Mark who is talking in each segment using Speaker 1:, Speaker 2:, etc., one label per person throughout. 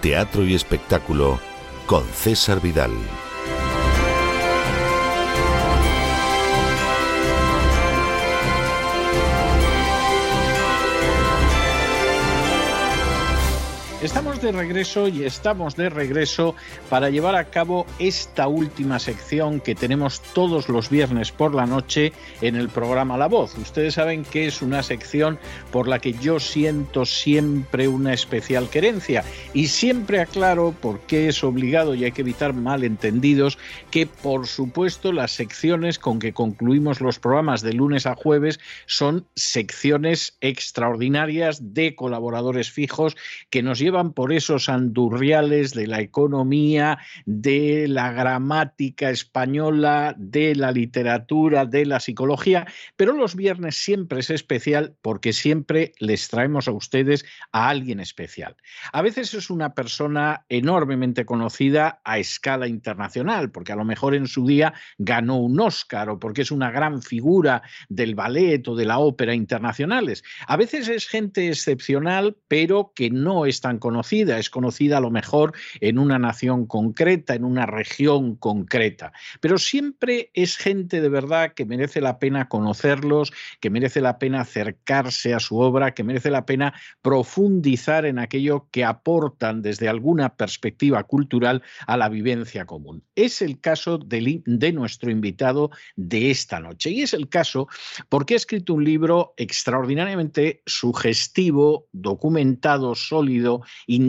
Speaker 1: Teatro y Espectáculo con César Vidal.
Speaker 2: De regreso y estamos de regreso para llevar a cabo esta última sección que tenemos todos los viernes por la noche en el programa La Voz. Ustedes saben que es una sección por la que yo siento siempre una especial querencia y siempre aclaro por qué es obligado y hay que evitar malentendidos que por supuesto las secciones con que concluimos los programas de lunes a jueves son secciones extraordinarias de colaboradores fijos que nos llevan por esos andurriales de la economía, de la gramática española, de la literatura, de la psicología, pero los viernes siempre es especial porque siempre les traemos a ustedes a alguien especial. A veces es una persona enormemente conocida a escala internacional, porque a lo mejor en su día ganó un Oscar o porque es una gran figura del ballet o de la ópera internacionales. A veces es gente excepcional, pero que no es tan conocida, es conocida a lo mejor en una nación concreta, en una región concreta, pero siempre es gente de verdad que merece la pena conocerlos, que merece la pena acercarse a su obra, que merece la pena profundizar en aquello que aportan desde alguna perspectiva cultural a la vivencia común. Es el caso de, de nuestro invitado de esta noche y es el caso porque ha escrito un libro extraordinariamente sugestivo, documentado, sólido, interesante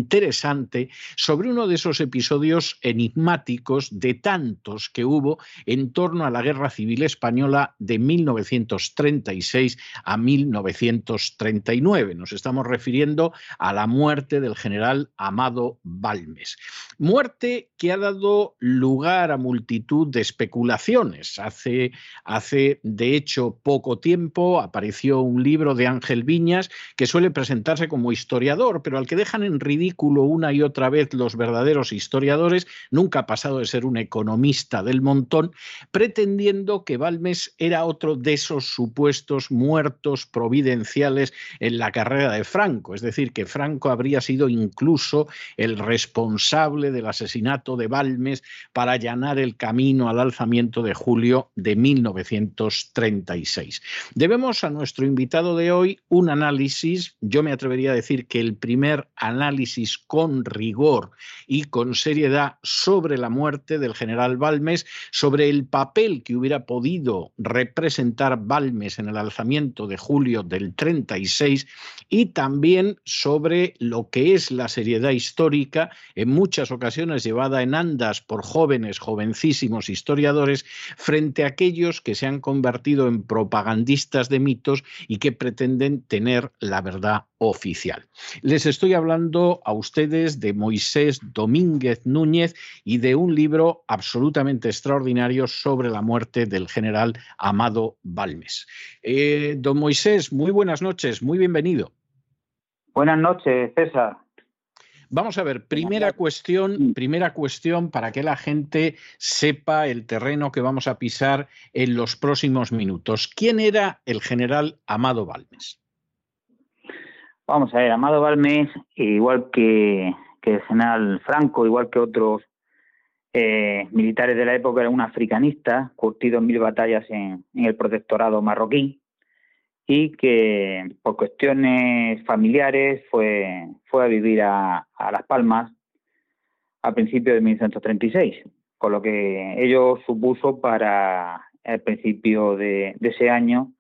Speaker 2: sobre uno de esos episodios enigmáticos de tantos que hubo en torno a la Guerra Civil Española de 1936 a 1939. Nos estamos refiriendo a la muerte del general Amado Balmes. Muerte que ha dado lugar a multitud de especulaciones. Hace, hace de hecho, poco tiempo apareció un libro de Ángel Viñas que suele presentarse como historiador, pero al que dejan en ridículo una y otra vez los verdaderos historiadores, nunca ha pasado de ser un economista del montón, pretendiendo que Balmes era otro de esos supuestos muertos providenciales en la carrera de Franco, es decir, que Franco habría sido incluso el responsable del asesinato de Balmes para allanar el camino al alzamiento de julio de 1936. Debemos a nuestro invitado de hoy un análisis, yo me atrevería a decir que el primer análisis con rigor y con seriedad sobre la muerte del general Balmes, sobre el papel que hubiera podido representar Balmes en el alzamiento de julio del 36 y también sobre lo que es la seriedad histórica, en muchas ocasiones llevada en andas por jóvenes, jovencísimos historiadores, frente a aquellos que se han convertido en propagandistas de mitos y que pretenden tener la verdad oficial. Les estoy hablando a ustedes de Moisés Domínguez Núñez y de un libro absolutamente extraordinario sobre la muerte del general Amado Balmes. Eh, don Moisés, muy buenas noches, muy bienvenido.
Speaker 3: Buenas noches, César.
Speaker 2: Vamos a ver, primera cuestión, primera cuestión para que la gente sepa el terreno que vamos a pisar en los próximos minutos. ¿Quién era el general Amado Balmes?
Speaker 3: Vamos a ver, Amado Balmes, igual que, el general Franco, igual que otros eh, militares de la época, era un africanista, curtido en mil batallas en el protectorado marroquí y que por cuestiones familiares fue, fue a vivir a, Las Palmas a principios de 1936, con lo que ello supuso para el principio de, ese año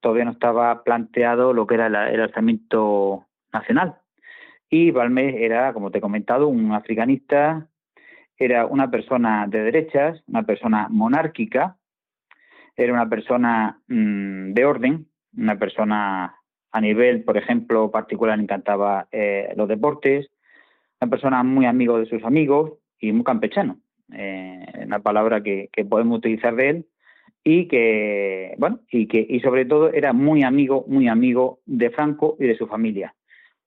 Speaker 3: todavía no estaba planteado lo que era el alzamiento nacional. Y Balmes era, como te he comentado, un africanista, era una persona de derechas, una persona monárquica, era una persona mm, de orden, una persona a nivel, por ejemplo, particular, encantaba eh, los deportes, una persona muy amigo de sus amigos y muy campechano, eh, una palabra que, podemos utilizar de él y que, bueno, y que y sobre todo era muy amigo, muy amigo de Franco y de su familia,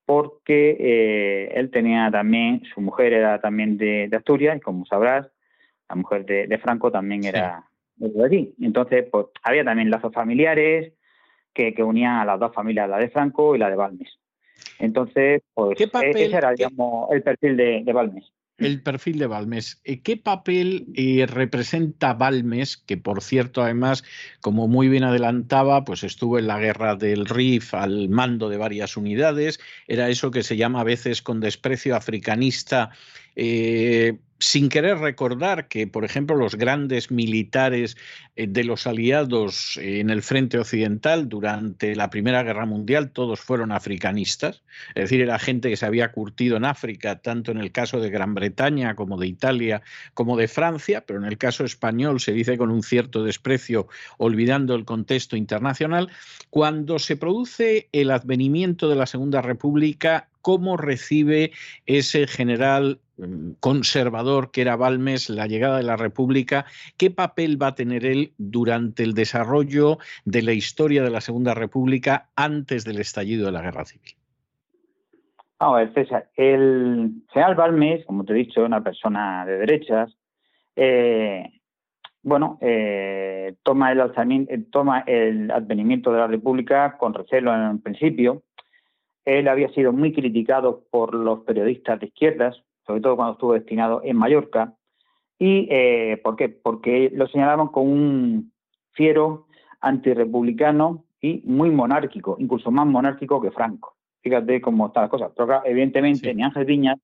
Speaker 3: porque eh, él tenía también, su mujer era también de, Asturias, y como sabrás, la mujer de, Franco también era de allí. Entonces, pues había también lazos familiares, que, que unían a las dos familias, la de Franco y la de Balmes. Entonces, pues e-, ese era, digamos, el perfil de, de Balmes
Speaker 2: el perfil de Balmes. Eh, ¿Qué papel eh, representa Balmes, que por cierto, además, como muy bien adelantaba, pues estuvo en la guerra del Rif al mando de varias unidades, era eso que se llama a veces con desprecio africanista eh, sin querer recordar que, por ejemplo, los grandes militares eh, de los aliados en el frente occidental durante la Primera Guerra Mundial todos fueron africanistas, es decir, era gente que se había curtido en África, tanto en el caso de Gran Bretaña como de Italia como de Francia, pero en el caso español se dice con un cierto desprecio, olvidando el contexto internacional. Cuando se produce el advenimiento de la Segunda República, cómo recibe ese general mm, conservador que era Balmes la llegada de la República, qué papel va a tener él durante el desarrollo de la historia de la Segunda República antes del estallido de la Guerra Civil.
Speaker 3: Vamos a ver, César, el general Balmes, como te he dicho, una persona de derechas, eh, bueno, eh, toma, el eh, toma el advenimiento de la República con recelo en el principio, él había sido muy criticado por los periodistas de izquierdas, sobre todo cuando estuvo destinado en Mallorca. ¿Y eh, por qué? Porque lo señalaban como un fiero antirrepublicano y muy monárquico, incluso más monárquico que Franco. Fíjate cómo están las cosas. Pero evidentemente ni Ángel Viñas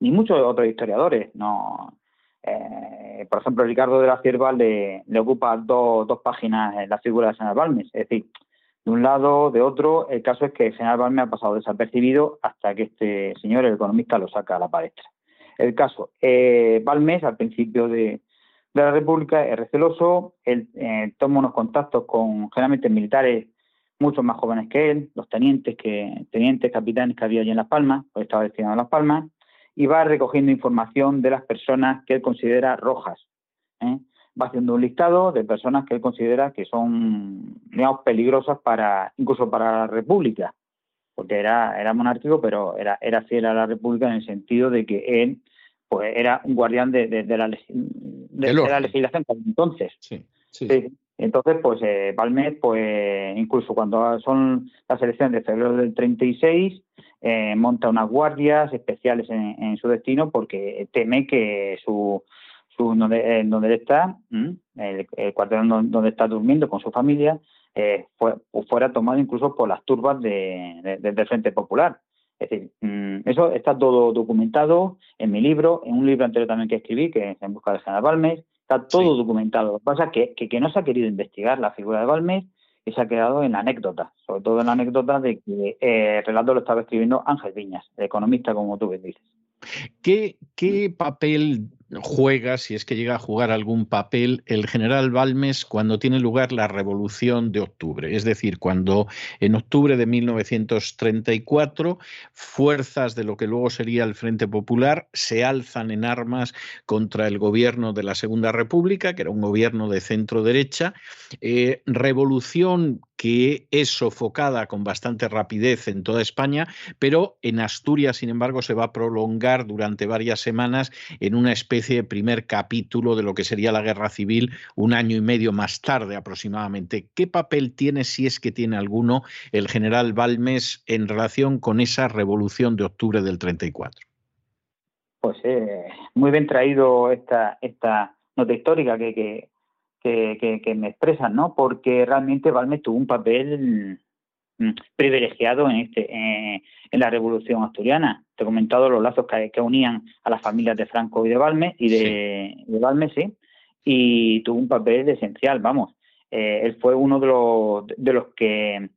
Speaker 3: ni muchos otros historiadores, no. Eh, por ejemplo, Ricardo de la Cierva le, ocupa dos, páginas en la figura de San Balmes. Es decir, de un lado, de otro. El caso es que el general Balmes ha pasado desapercibido hasta que este señor, el economista, lo saca a la palestra. El caso, eh, Balmes, al principio de, la República, es receloso, él eh, toma unos contactos con generalmente militares mucho más jóvenes que él, los tenientes, que, tenientes, capitanes que había allí en Las Palmas, pues estaba destinado a Las Palmas, y va recogiendo información de las personas que él considera rojas. ¿eh? Va haciendo un listado de personas que él considera que son, digamos, peligrosas para, incluso para la República, porque era, era monárquico, pero era, era fiel a la República en el sentido de que él pues era un guardián de, de, la, de, la, legislación entonces. Sí, sí. Entonces, pues eh, pues incluso cuando son las elecciones de febrero del 36, eh, monta unas guardias especiales en, su destino porque teme que su, su donde, donde él está, el, cuartel donde está durmiendo con su familia, eh, fuera tomado incluso por las turbas de, del Frente Popular. Es decir, mm, eso está todo documentado en mi libro, en un libro anterior también que escribí, que es En busca de General Balmes, está todo documentado. Lo que pasa es que, que, no se ha querido investigar la figura de Balmes y se ha quedado en la anécdota, sobre todo en la anécdota de que eh, el relato lo estaba escribiendo Ángel Viñas, el economista, como tú dices.
Speaker 2: ¿Qué, ¿Qué, papel juega, si es que llega a jugar algún papel, el general Balmes cuando tiene lugar la Revolución de Octubre? Es decir, cuando en octubre de 1934 fuerzas de lo que luego sería el Frente Popular se alzan en armas contra el gobierno de la Segunda República, que era un gobierno de centro derecha, eh, revolución que es sofocada con bastante rapidez en toda España, pero en Asturias, sin embargo, se va a prolongar durante varias semanas en una especie de primer capítulo de lo que sería la guerra civil un año y medio más tarde aproximadamente. ¿Qué papel tiene, si es que tiene alguno, el general Balmes en relación con esa revolución de octubre del 34?
Speaker 3: Pues eh, muy bien traído esta, esta nota histórica que que, me expresan, ¿no? Porque realmente Balmes tuvo un papel mm, privilegiado en este en la revolución asturiana. Te he comentado los lazos que, unían a las familias de Franco y de Balmes y de, Balmes, sí, y tuvo un papel esencial, vamos. Eh, él fue uno de los, de los que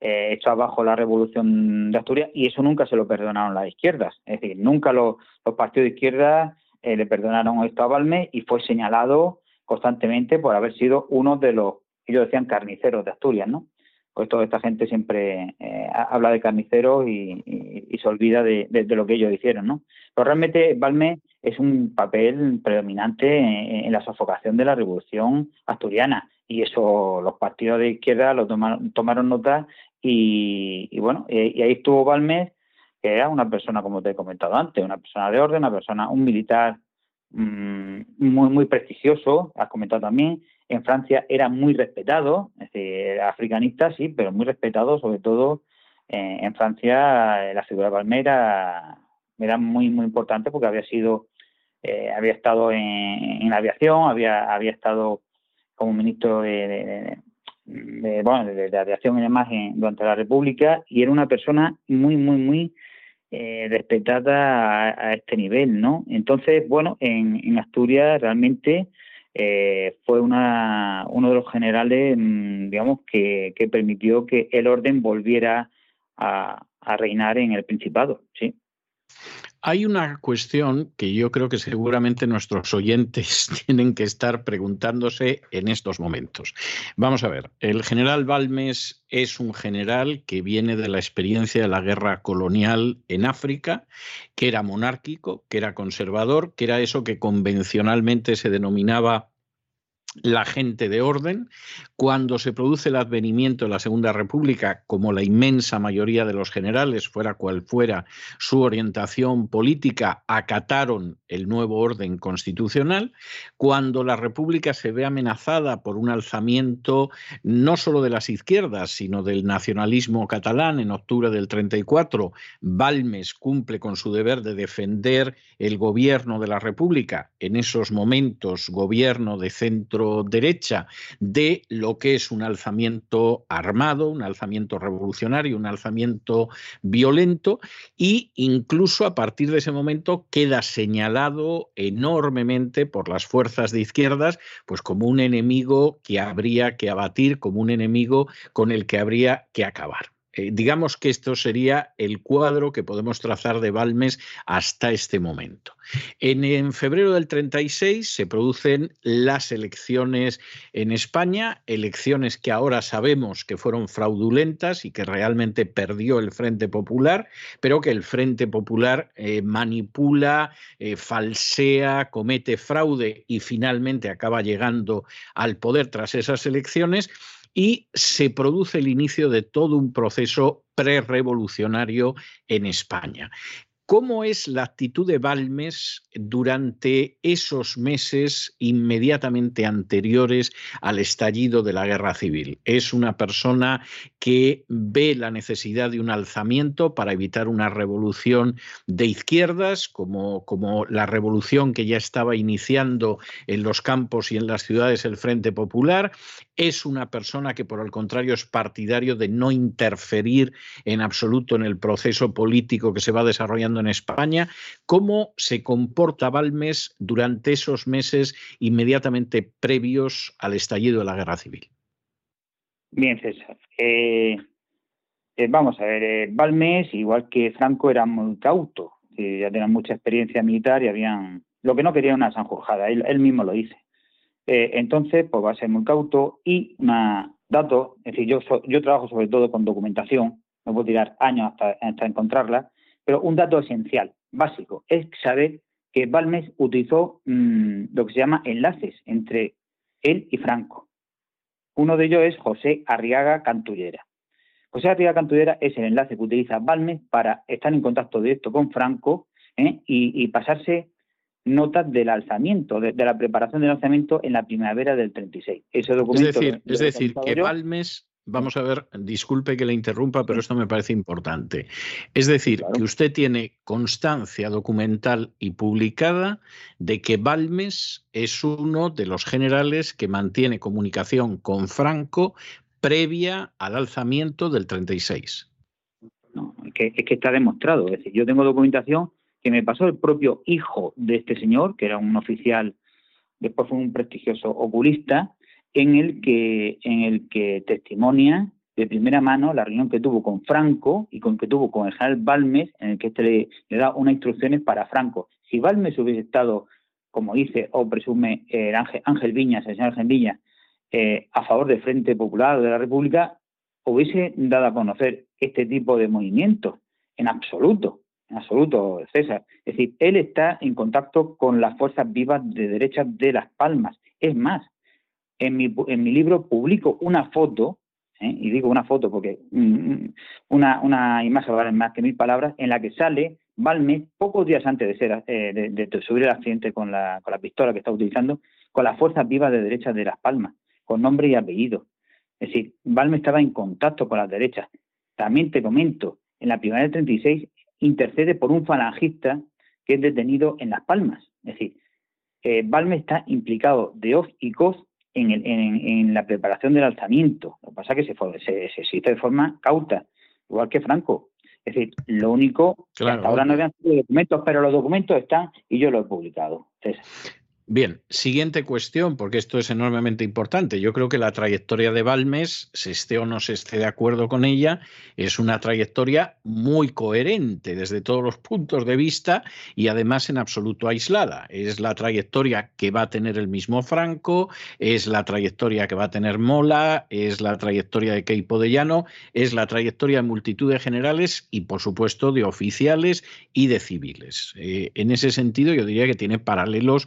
Speaker 3: eh, echó abajo la revolución de Asturias y eso nunca se lo perdonaron las izquierdas. Es decir, nunca los, partidos de izquierda eh, le perdonaron esto a Balmes y fue señalado constantemente por haber sido uno de los, ellos decían carniceros de Asturias, ¿no? Pues toda esta gente siempre eh, habla de carniceros y, se olvida de, lo que ellos hicieron, ¿no? Pero realmente Balme es un papel predominante en, la sofocación de la revolución asturiana y eso los partidos de izquierda lo tomaron, tomaron nota y, bueno, y, ahí estuvo Balmes, que era una persona, como te he comentado antes, una persona de orden, una persona, un militar Mm, muy, muy prestigioso, has comentado también. En Francia era muy respetado, es decir, africanista sí, pero muy respetado, sobre todo eh, en Francia la figura de Palmera era muy, muy importante porque había sido, eh, había estado en, la aviación, había, había estado como ministro de, bueno, de, aviación y demás durante la República y era una persona muy, muy, muy eh, respetada a, este nivel, ¿no? Entonces, bueno, en, Asturias realmente eh, fue una, uno de los generales, mm, digamos, que, permitió que el orden volviera a reinar en el Principado, sí.
Speaker 2: Hay una cuestión que yo creo que seguramente nuestros oyentes tienen que estar preguntándose en estos momentos. Vamos a ver, el general Balmes es un general que viene de la experiencia de la guerra colonial en África, que era monárquico, que era conservador, que era eso que convencionalmente se denominaba la gente de orden. Cuando se produce el advenimiento de la Segunda República, como la inmensa mayoría de los generales, fuera cual fuera su orientación política, acataron el nuevo orden constitucional. Cuando la República se ve amenazada por un alzamiento no solo de las izquierdas, sino del nacionalismo catalán en octubre del 34, Balmes cumple con su deber de defender el gobierno de la República, en esos momentos gobierno de centro centro-derecha de lo que es un alzamiento armado, un alzamiento revolucionario, un alzamiento violento y incluso a partir de ese momento queda señalado enormemente por las fuerzas de izquierdas pues como un enemigo que habría que abatir, como un enemigo con el que habría que acabar. Eh, digamos que esto sería el cuadro que podemos trazar de Balmes hasta este momento. En, febrero del 36 se producen las elecciones en España, elecciones que ahora sabemos que fueron fraudulentas y que realmente perdió el Frente Popular, pero que el Frente Popular eh, manipula, eh, falsea, comete fraude y finalmente acaba llegando al poder tras esas elecciones y se produce el inicio de todo un proceso prerevolucionario en España. ¿Cómo es la actitud de Balmes durante esos meses inmediatamente anteriores al estallido de la guerra civil? Es una persona que ve la necesidad de un alzamiento para evitar una revolución de izquierdas, como, como la revolución que ya estaba iniciando en los campos y en las ciudades el Frente Popular. Es una persona que, por el contrario, es partidario de no interferir en absoluto en el proceso político que se va desarrollando en España. ¿Cómo se comporta Balmes durante esos meses inmediatamente previos al estallido de la guerra civil?
Speaker 3: Bien, César. Eh, eh, vamos a ver, eh, Balmes, igual que Franco, era muy cauto. ya tenían mucha experiencia militar y habían. Lo que no quería una sanjurjada, él, mismo lo dice. entonces, pues va a ser muy cauto y una dato, es decir, yo, yo trabajo sobre todo con documentación, me puedo tirar años hasta encontrarla, pero un dato esencial, básico, es saber que Balmes utilizó mm, lo que se llama enlaces entre él y Franco. Uno de ellos es José Arriaga Cantullera. José Arriaga Cantullera es el enlace que utiliza Balmes para estar en contacto directo con Franco ¿eh? y, pasarse notas del alzamiento, de, la preparación del alzamiento en la primavera del 36.
Speaker 2: Ese documento es decir, es decir que Balmes Vamos a ver, disculpe que le interrumpa, pero esto me parece importante. Es decir, que usted tiene constancia documental y publicada de que Balmes es uno de los generales que mantiene comunicación con Franco previa al alzamiento del 36.
Speaker 3: No, es que, es que está demostrado. Es decir, yo tengo documentación que me pasó el propio hijo de este señor, que era un oficial, después fue un prestigioso oculista, en el que, en el que testimonia de primera mano la reunión que tuvo con Franco y con que tuvo con el general Balmes, en el que este le, da unas instrucciones para Franco. Si Balmes hubiese estado, como dice o presume eh, Ángel, Ángel, Viñas, el señor Ángel eh, a favor del Frente Popular de la República, hubiese dado a conocer este tipo de movimientos, en absoluto, en absoluto, César. Es decir, él está en contacto con las fuerzas vivas de derecha de Las Palmas. Es más, en mi, libro publico una foto, ¿eh? y digo una foto porque mm, mm, una, una imagen vale más que mil palabras, en la que sale Balmes pocos días antes de, ser, eh, de, subir el accidente con la, con la pistola que está utilizando, con las fuerzas vivas de derecha de Las Palmas, con nombre y apellido. Es decir, Balmes estaba en contacto con las derechas. También te comento, en la primavera del 36 intercede por un falangista que es detenido en Las Palmas. Es decir, eh, está implicado de off y coz en, la preparación del alzamiento. Lo que pasa es que se, se, se hizo de forma cauta, igual que Franco. Es decir, lo único, claro, ahora no habían sido documentos, pero los documentos están y yo lo he publicado.
Speaker 2: Bien, siguiente cuestión, porque esto es enormemente importante. Yo creo que la trayectoria de Balmes, se esté o no se esté de acuerdo con ella, es una trayectoria muy coherente desde todos los puntos de vista y además en absoluto aislada. Es la trayectoria que va a tener el mismo Franco, es la trayectoria que va a tener Mola, es la trayectoria de Keipo de Llano, es la trayectoria de multitud de generales y, por supuesto, de oficiales y de civiles. Eh, en ese sentido, yo diría que tiene paralelos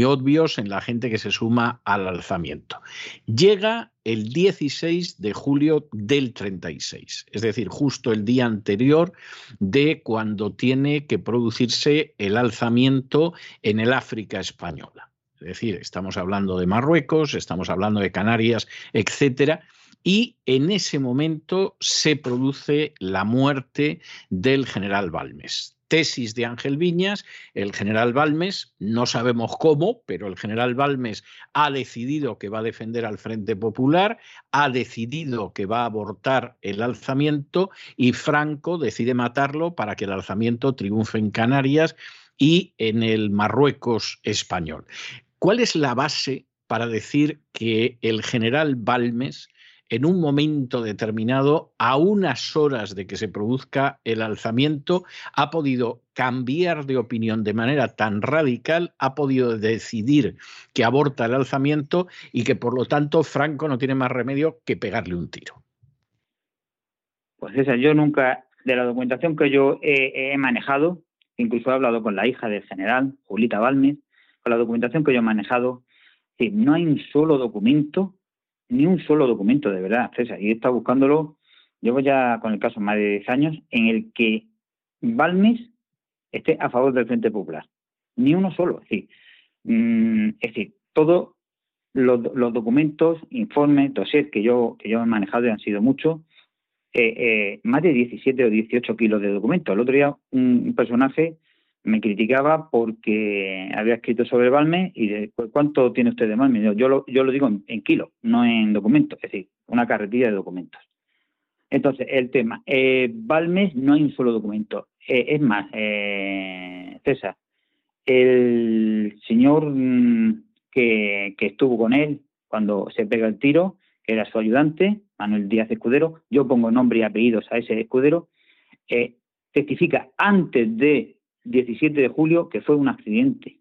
Speaker 2: muy obvios en la gente que se suma al alzamiento. Llega el 16 de julio del 36, es decir, justo el día anterior de cuando tiene que producirse el alzamiento en el África española. Es decir, estamos hablando de Marruecos, estamos hablando de Canarias, etcétera, y en ese momento se produce la muerte del general Balmes tesis de Ángel Viñas, el general Balmes, no sabemos cómo, pero el general Balmes ha decidido que va a defender al Frente Popular, ha decidido que va a abortar el alzamiento y Franco decide matarlo para que el alzamiento triunfe en Canarias y en el Marruecos español. ¿Cuál es la base para decir que el general Balmes en un momento determinado, a unas horas de que se produzca el alzamiento, ha podido cambiar de opinión de manera tan radical, ha podido decidir que aborta el alzamiento y que por lo tanto Franco no tiene más remedio que pegarle un tiro.
Speaker 3: Pues esa, yo nunca, de la documentación que yo he, manejado, incluso he hablado con la hija del general, Julita Balmes, con la documentación que yo he manejado, no hay un solo documento ni un solo documento, de verdad, César. Y he estado buscándolo, llevo ya con el caso más de 10 años, en el que Balmes esté a favor del Frente Popular. Ni uno solo. Es decir, mm, todos los, documentos, informes, dossiers que yo, que yo he manejado y han sido muchos, eh, eh, más de 17 o 18 kilos de documentos. El otro día un personaje me criticaba porque había escrito sobre Balmes y de pues, cuánto tiene usted de Balmes. Yo lo, yo lo digo en, kilos, no en documentos, es decir, una carretilla de documentos. Entonces, el tema, eh, Balmes no hay un solo documento. Eh, es más, eh, César, el señor mm, que, que estuvo con él cuando se pega el tiro, que era su ayudante, Manuel Díaz Escudero, yo pongo nombre y apellidos a ese escudero, eh, testifica antes de 17 de julio que fue un accidente.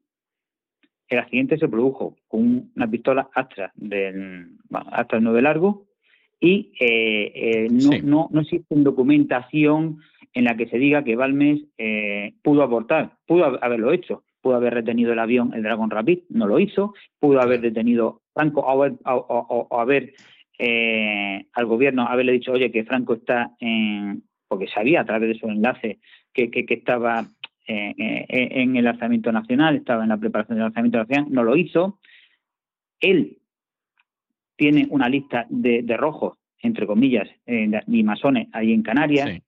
Speaker 3: El accidente se produjo con una pistola Astra del Astra 9 largo y eh, eh, no, no, existe documentación en la que se diga que Balmes eh, pudo abortar, pudo haberlo hecho, pudo haber retenido el avión, el Dragon Rapid, no lo hizo, pudo haber detenido Franco o haber, al gobierno haberle dicho, oye, que Franco está en, porque sabía a través de su enlace que, que estaba eh, eh, en el lanzamiento nacional, estaba en la preparación del lanzamiento nacional, no lo hizo. Él tiene una lista de, rojos, entre comillas, eh, y masones ahí en Canarias,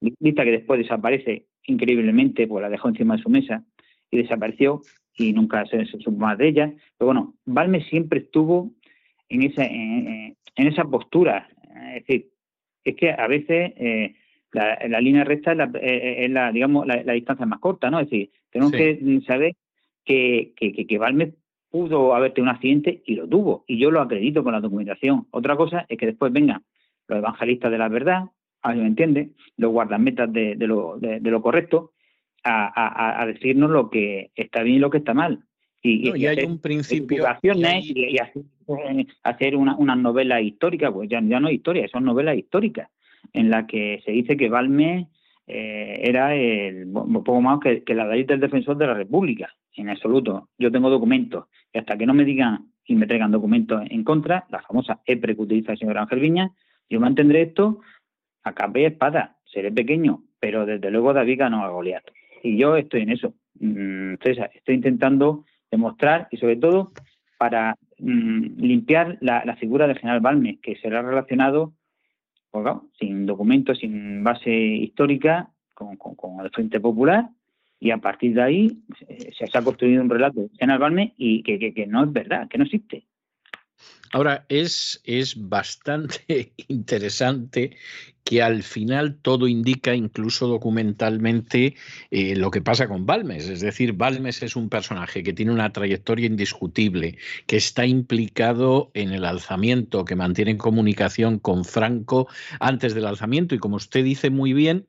Speaker 3: lista que después desaparece increíblemente, pues la dejó encima de su mesa y desapareció y nunca se, supo más de ella. Pero bueno, Balme siempre estuvo en esa, en, esa postura. Es decir, es que a veces la, línea recta es la, eh, eh, digamos, la, distancia más corta, ¿no? Es decir, tenemos que saber que, que, que, Balmes pudo haber tenido un accidente y lo tuvo, y yo lo acredito con la documentación. Otra cosa es que después vengan los evangelistas de la verdad, a me entiende, los guardametas de, de, lo, de, lo correcto, a, a, decirnos lo que está bien y lo que está mal.
Speaker 2: Y, y, hay un principio.
Speaker 3: Y, hacer, una, una novela histórica, pues ya, ya no es historia, son novelas históricas en la que se dice que Balme eh, era el, poco más que, la ley del defensor de la República, en absoluto. Yo tengo documentos y hasta que no me digan y me traigan documentos en contra, la famosa EPRE que utiliza el señor Ángel Viña, yo mantendré esto a capa y espada. Seré pequeño, pero desde luego David ganó a Goliat. Y yo estoy en eso. Mm, César, estoy intentando demostrar y sobre todo para mm, limpiar la, figura del general Balme, que será relacionado sin documentos, sin base histórica, con, el Frente Popular, y a partir de ahí eh, se, ha construido un relato en Albalme y que, no es verdad, que no existe.
Speaker 2: Ahora, es, es bastante interesante que al final todo indica, incluso documentalmente, eh, lo que pasa con Balmes. Es decir, Balmes es un personaje que tiene una trayectoria indiscutible, que está implicado en el alzamiento, que mantiene comunicación con Franco antes del alzamiento y como usted dice muy bien,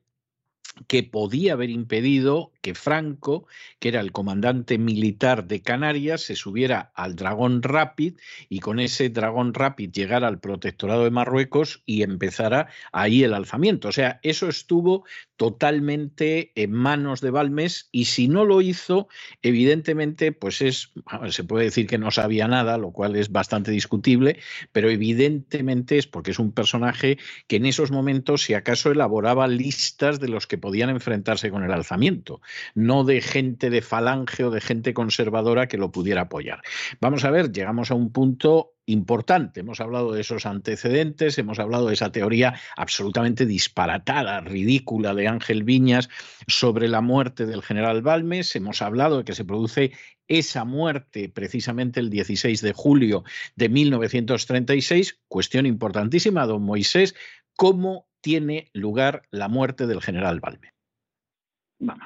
Speaker 2: que podía haber impedido que Franco, que era el comandante militar de Canarias, se subiera al Dragón Rapid y con ese Dragón Rapid llegara al protectorado de Marruecos y empezara ahí el alzamiento. O sea, eso estuvo totalmente en manos de Balmes y si no lo hizo, evidentemente, pues es, se puede decir que no sabía nada, lo cual es bastante discutible, pero evidentemente es porque es un personaje que en esos momentos, si acaso, elaboraba listas de los que podían enfrentarse con el alzamiento. no de gente de falange o de gente conservadora que lo pudiera apoyar. Vamos a ver, llegamos a un punto importante. Hemos hablado de esos antecedentes, hemos hablado de esa teoría absolutamente disparatada, ridícula de Ángel Viñas sobre la muerte del general Balmes, hemos hablado de que se produce esa muerte precisamente el 16 de julio de 1936, cuestión importantísima, don Moisés, ¿cómo tiene lugar la muerte del general Balmes?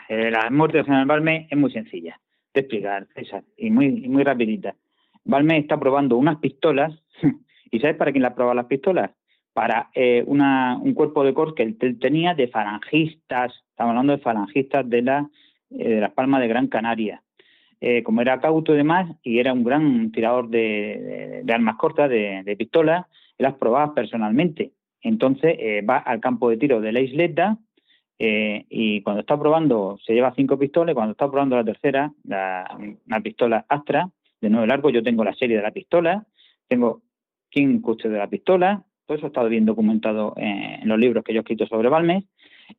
Speaker 3: Eh, la muerte del general Balmes es muy sencilla de explicar, y muy, muy rapidita. Balmes está probando unas pistolas, ¿y sabes para quién la prueba las pistolas? Para eh, un cuerpo de corps que él tenía de falangistas, estamos hablando de falangistas de, la, eh, de las Palmas de Gran Canaria. Como era cauto y demás, y era un gran tirador de, armas cortas, de, pistolas, las probaba personalmente. Entonces va al campo de tiro de la isleta y cuando está probando, se lleva cinco pistolas, cuando está probando la tercera, una pistola Astra, de nuevo largo. Yo tengo la serie de la pistola, tengo quién de la pistola, todo eso ha estado bien documentado en los libros que yo he escrito sobre Balmes.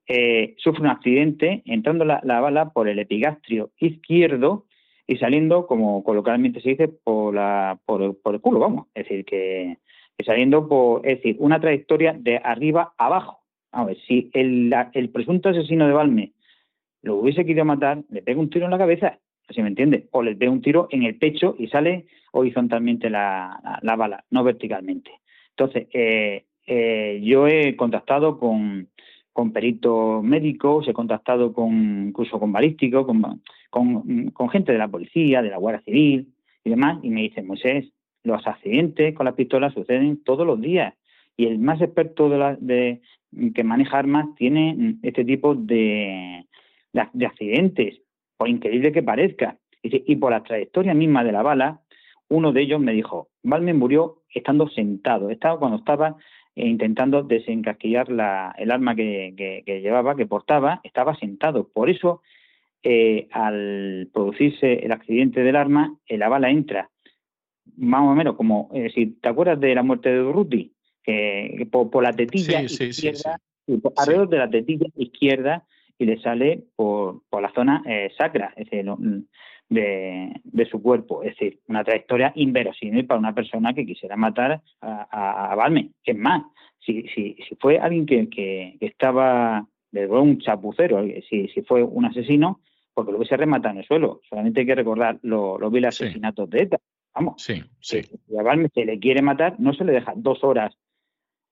Speaker 3: Eh, sufre un accidente entrando la, bala por el epigastrio izquierdo y saliendo, como coloquialmente se dice, por, la, por, el culo, vamos. Es decir, que, saliendo por, es decir, una trayectoria de arriba a abajo. A ver, si el, el presunto asesino de Balmes lo hubiese querido matar, le pega un tiro en la cabeza si me entiende, o les ve un tiro en el pecho y sale horizontalmente la, bala, no verticalmente. Entonces, eh, eh, yo he contactado con, peritos médicos, he contactado con incluso con balísticos, con, con, gente de la policía, de la Guardia Civil y demás, y me dicen, Moisés, los accidentes con las pistolas suceden todos los días. Y el más experto de, la, de que maneja armas tiene este tipo de, de accidentes por increíble que parezca. Y por la trayectoria misma de la bala, uno de ellos me dijo, Balmen murió estando sentado, estaba cuando estaba eh, intentando desencasquillar el arma que, llevaba, que portaba, estaba sentado. Por eso, eh, al producirse el accidente del arma, eh, la bala entra más o menos como, si te acuerdas de la muerte de Durruti, que por, la tetilla izquierda, alrededor de la tetilla izquierda y le sale por, por la zona eh, sacra es decir, de, su cuerpo. Es decir, una trayectoria inverosímil para una persona que quisiera matar a, a, Balme. Es más, si, si, si fue alguien que, que, estaba, de un chapucero, si, si fue un asesino, porque lo hubiese rematado en el suelo. Solamente hay que recordar los lo vil asesinatos de ETA. Vamos,
Speaker 2: sí, sí.
Speaker 3: Si a Balme se le quiere matar, no se le deja dos horas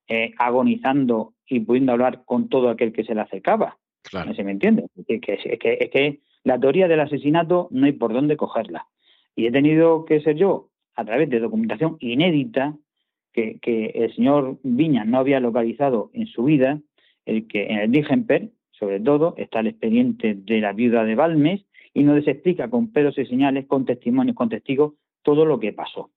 Speaker 3: eh, agonizando y pudiendo hablar con todo aquel que se le acercaba. Claro. ¿Se me entiende? Es que, es, que, es que la teoría del asesinato no hay por dónde cogerla. Y he tenido que ser yo, a través de documentación inédita, que, que el señor Viña no había localizado en su vida, el que en el Digenper, sobre todo, está el expediente de la viuda de Balmes, y nos explica con pedos y señales, con testimonios, con testigos, todo lo que pasó.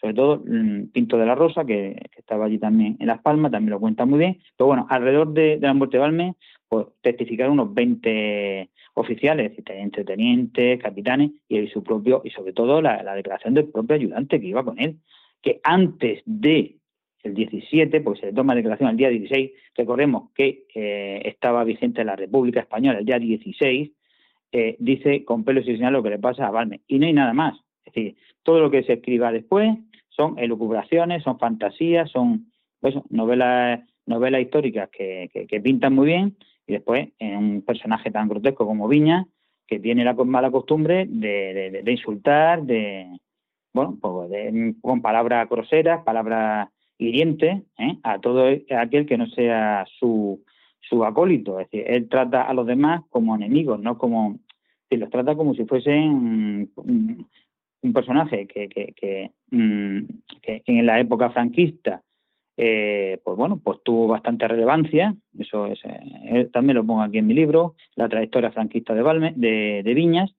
Speaker 3: Sobre todo mm, Pinto de la Rosa, que, estaba allí también en Las Palmas, también lo cuenta muy bien. Pero bueno, alrededor de, de la muerte de Balmes, pues, testificar unos 20 oficiales, tenientes, tenientes, capitanes y su propio y sobre todo la, declaración del propio ayudante que iba con él, que antes de el 17, pues se toma declaración el día 16, recordemos que eh, estaba vigente en la República Española el día 16, eh, dice con pelos y señal lo que le pasa a Balme. Y no hay nada más. Es decir, todo lo que se escriba después son elucubraciones, son fantasías, son pues, novelas, novelas históricas que, que pintan muy bien y después, en un personaje tan grotesco como Viña, que tiene la mala costumbre de, insultar, de, bueno, pues con palabras groseras, palabras hirientes, ¿eh? a todo aquel que no sea su, su acólito. Es decir, él trata a los demás como enemigos, no como. Si los trata como si fuesen un, personaje que, que, que, mm, que, en la época franquista eh, pues bueno, pues tuvo bastante relevancia, eso es, eh, también lo pongo aquí en mi libro, la trayectoria franquista de, Valme, de, Viñas,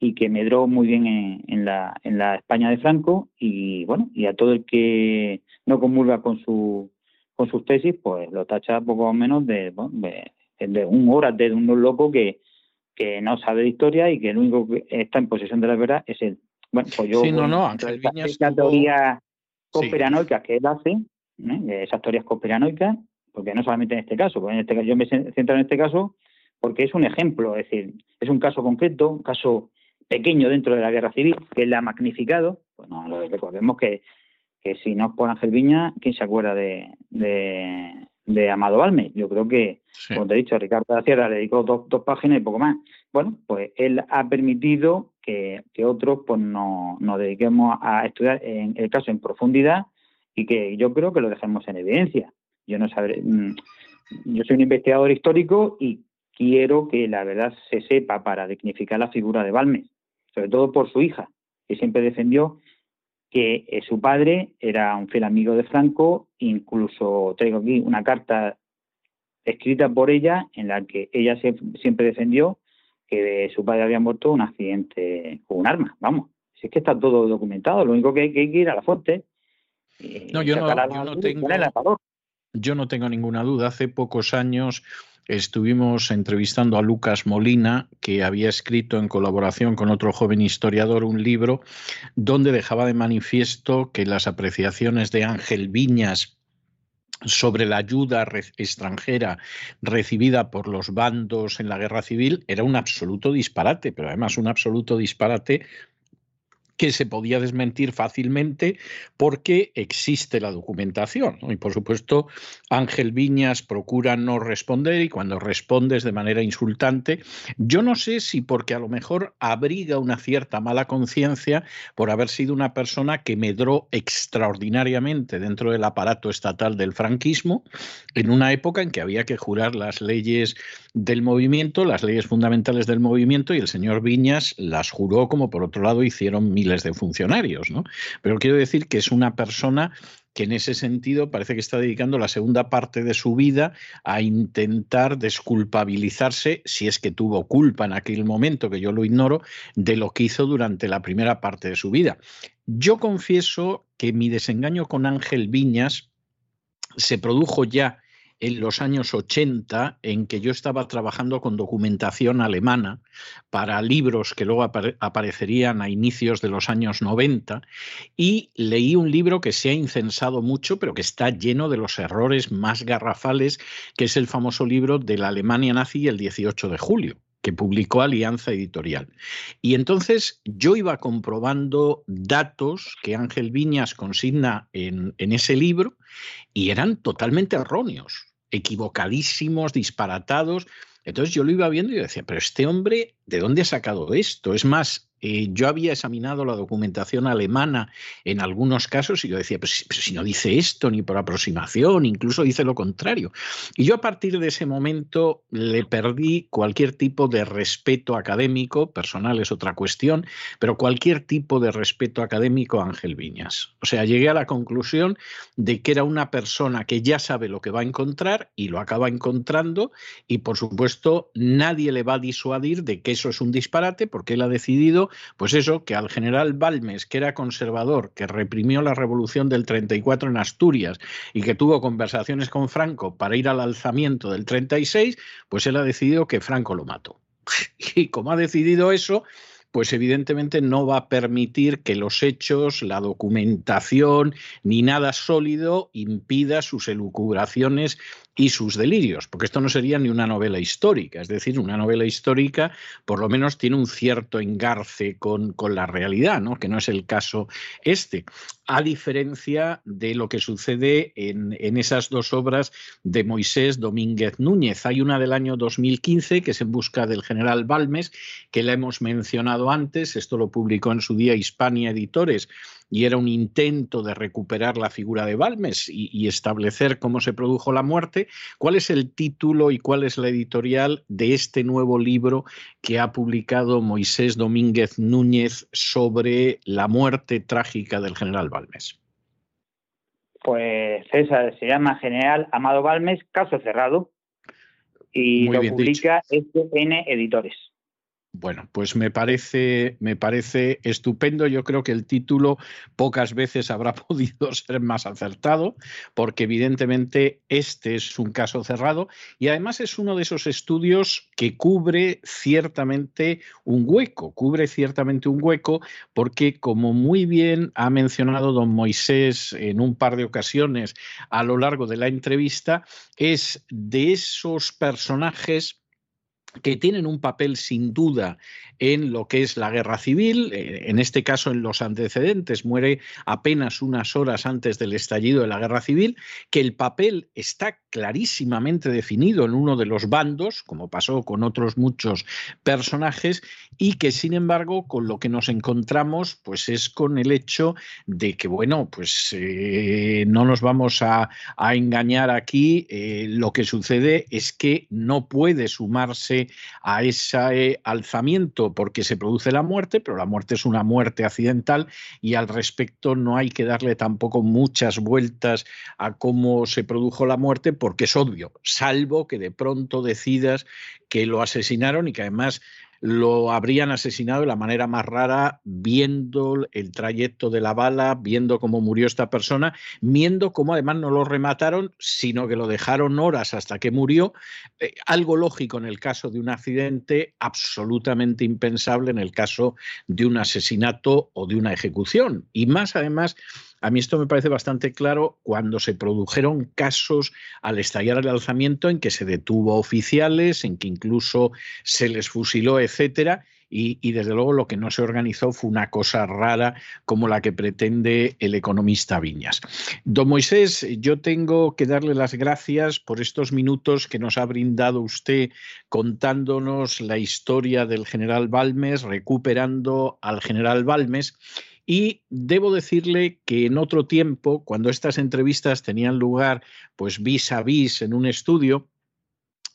Speaker 3: y que medró muy bien en, la, en la España de Franco, y bueno, y a todo el que no comulga con su con sus tesis, pues lo tacha poco o menos de, de, un hora de un loco que, que no sabe de historia y que el único que está en posesión de la verdad es él. Bueno, pues yo,
Speaker 2: sí, no, no, Ángel Viñas
Speaker 3: la teoría conspiranoica que él hace, ¿eh? esas teorías conspiranoicas, porque no solamente en este caso, porque en este yo me centro en este caso, porque es un ejemplo, es decir, es un caso concreto, un caso pequeño dentro de la guerra civil, que él ha magnificado. Pues no, recordemos que, que si no es por Ángel Viña, ¿quién se acuerda de, de, Amado Balme? Yo creo que, como te he dicho, Ricardo de la Sierra le dedicó dos, dos, páginas y poco más. Bueno, pues él ha permitido que, otros pues nos, nos dediquemos a estudiar en el caso en profundidad y que yo creo que lo dejemos en evidencia. Yo no sabré, mm, yo soy un investigador histórico y quiero que la verdad se sepa para dignificar la figura de Balmes, sobre todo por su hija, que siempre defendió que eh, su padre era un fiel amigo de Franco, incluso traigo aquí una carta escrita por ella en la que ella siempre defendió que su padre había muerto en un accidente con un arma, vamos. Si es que está todo documentado, lo único que hay que ir a la fuente.
Speaker 2: no, yo no tengo, yo no tengo ninguna duda. Hace pocos años estuvimos entrevistando a Lucas Molina, que había escrito en colaboración con otro joven historiador un libro donde dejaba de manifiesto que las apreciaciones de Ángel Viñas sobre la ayuda extranjera recibida por los bandos en la guerra civil era un absoluto disparate, pero además un absoluto disparate que se podía desmentir fácilmente porque existe la documentación. Y por supuesto, Ángel Viñas procura no responder y cuando respondes de manera insultante, yo no sé si porque a lo mejor abriga una cierta mala conciencia por haber sido una persona que medró extraordinariamente dentro del aparato estatal del franquismo en una época en que había que jurar las leyes del movimiento, las leyes fundamentales del movimiento, y el señor Viñas las juró como por otro lado hicieron miles de funcionarios. ¿no? Pero quiero decir que es una persona que en ese sentido parece que está dedicando la segunda parte de su vida a intentar desculpabilizarse, si es que tuvo culpa en aquel momento, que yo lo ignoro, de lo que hizo durante la primera parte de su vida. Yo confieso que mi desengaño con Ángel Viñas se produjo ya en los años 80 en que yo estaba trabajando con documentación alemana para libros que luego aparecerían a inicios de los años 90 y leí un libro que se ha incensado mucho pero que está lleno de los errores más garrafales que es el famoso libro de la Alemania nazi el 18 de julio que publicó Alianza Editorial. Y entonces yo iba comprobando datos que Ángel Viñas consigna en, en ese libro y eran totalmente erróneos equivocadísimos, disparatados. Entonces yo lo iba viendo y yo decía, pero este hombre, ¿de dónde ha sacado esto? Es más, eh, yo había examinado la documentación alemana en algunos casos y yo decía, pero si, no dice esto ni por aproximación, incluso dice lo contrario. Y yo a partir de ese momento le perdí cualquier tipo de respeto académico, personal es otra cuestión, pero cualquier tipo de respeto académico a Ángel Viñas. O sea, llegué a la conclusión de que era una persona que ya sabe lo que va a encontrar y lo acaba encontrando y por supuesto nadie le va a disuadir de que eso es un disparate porque él ha decidido pues eso, que al general Balmes, que era conservador, que reprimió la revolución del 34 en Asturias y que tuvo conversaciones con Franco para ir al alzamiento del 36, pues él ha decidido que Franco lo mató. Y como ha decidido eso, pues evidentemente no va a permitir que los hechos, la documentación, ni nada sólido impida sus elucubraciones y sus delirios, porque esto no sería ni una novela histórica, es decir, una novela histórica por lo menos tiene un cierto engarce con, con la realidad, ¿no? que no es el caso este, a diferencia de lo que sucede en, en esas dos obras de Moisés Domínguez Núñez. Hay una del año 2015 que es en busca del general Balmes, que la hemos mencionado antes, esto lo publicó en su día Hispania Editores, y era un intento de recuperar la figura de Balmes y, establecer cómo se produjo la muerte. ¿Cuál es el título y cuál es la editorial de este nuevo libro que ha publicado Moisés Domínguez Núñez sobre la muerte trágica del general Balmes?
Speaker 3: Pues César, se llama General Amado Balmes, caso cerrado, y lo publica SN Editores.
Speaker 2: Bueno, pues me parece, me parece estupendo. Yo creo que el título pocas veces habrá podido ser más acertado, porque evidentemente este es un caso cerrado y además es uno de esos estudios que cubre ciertamente un hueco, cubre ciertamente un hueco, porque como muy bien ha mencionado don Moisés en un par de ocasiones a lo largo de la entrevista, es de esos personajes que tienen un papel sin duda en lo que es la guerra civil, eh, en este caso en los antecedentes, muere apenas unas horas antes del estallido de la guerra civil, que el papel está clarísimamente definido en uno de los bandos, como pasó con otros muchos personajes, y que sin embargo con lo que nos encontramos pues es con el hecho de que, bueno, pues eh, no nos vamos a, engañar aquí, eh, lo que sucede es que no puede sumarse a ese alzamiento porque se produce la muerte, pero la muerte es una muerte accidental y al respecto no hay que darle tampoco muchas vueltas a cómo se produjo la muerte porque es obvio, salvo que de pronto decidas que lo asesinaron y que además lo habrían asesinado de la manera más rara, viendo el trayecto de la bala, viendo cómo murió esta persona, viendo cómo además no lo remataron, sino que lo dejaron horas hasta que murió. Eh, algo lógico en el caso de un accidente, absolutamente impensable en el caso de un asesinato o de una ejecución. Y más además a mí esto me parece bastante claro cuando se produjeron casos al estallar el alzamiento en que se detuvo oficiales, en que incluso se les fusiló, etcétera. Y, desde luego lo que no se organizó fue una cosa rara como la que pretende el economista Viñas. Don Moisés, yo tengo que darle las gracias por estos minutos que nos ha brindado usted contándonos la historia del general Balmes, recuperando al general Balmes y debo decirle que en otro tiempo, cuando estas entrevistas tenían lugar pues vis a vis en un estudio,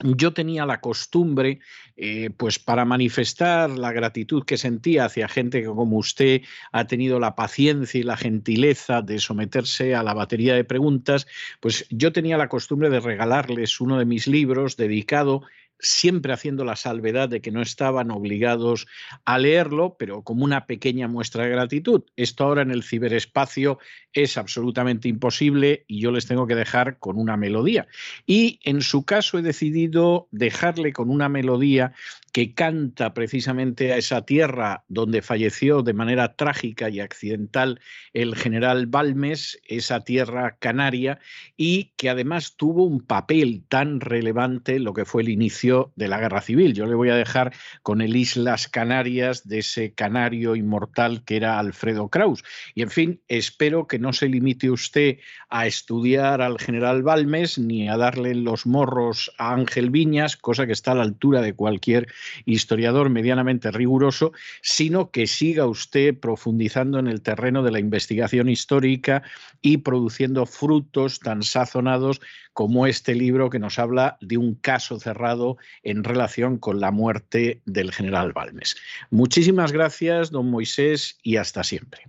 Speaker 2: yo tenía la costumbre, eh, pues para manifestar la gratitud que sentía hacia gente que como usted ha tenido la paciencia y la gentileza de someterse a la batería de preguntas, pues yo tenía la costumbre de regalarles uno de mis libros dedicado siempre haciendo la salvedad de que no estaban obligados a leerlo, pero como una pequeña muestra de gratitud. Esto ahora en el ciberespacio es absolutamente imposible y yo les tengo que dejar con una melodía. Y en su caso he decidido dejarle con una melodía que canta precisamente a esa tierra donde falleció de manera trágica y accidental el general Balmes, esa tierra canaria, y que además tuvo un papel tan relevante lo que fue el inicio de la guerra civil. Yo le voy a dejar con el Islas Canarias de ese canario inmortal que era Alfredo Kraus. Y en fin, espero que no se limite usted a estudiar al general Balmes ni a darle los morros a Ángel Viñas, cosa que está a la altura de cualquier historiador medianamente riguroso, sino que siga usted profundizando en el terreno de la investigación histórica y produciendo frutos tan sazonados como este libro que nos habla de un caso cerrado en relación con la muerte del general Balmes. Muchísimas gracias, don Moisés, y hasta siempre.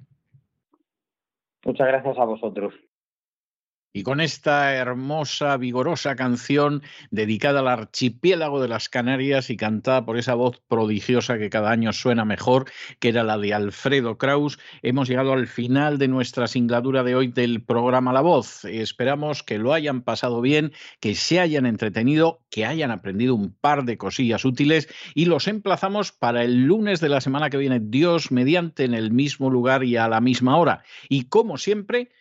Speaker 3: Muchas gracias a vosotros.
Speaker 2: Y con esta hermosa, vigorosa canción dedicada al archipiélago de las Canarias y cantada por esa voz prodigiosa que cada año suena mejor, que era la de Alfredo Kraus, hemos llegado al final de nuestra singladura de hoy del programa La Voz. Esperamos que lo hayan pasado bien, que se hayan entretenido, que hayan aprendido un par de cosillas útiles y los emplazamos para el lunes de la semana que viene, Dios mediante, en el mismo lugar y a la misma hora. Y como siempre,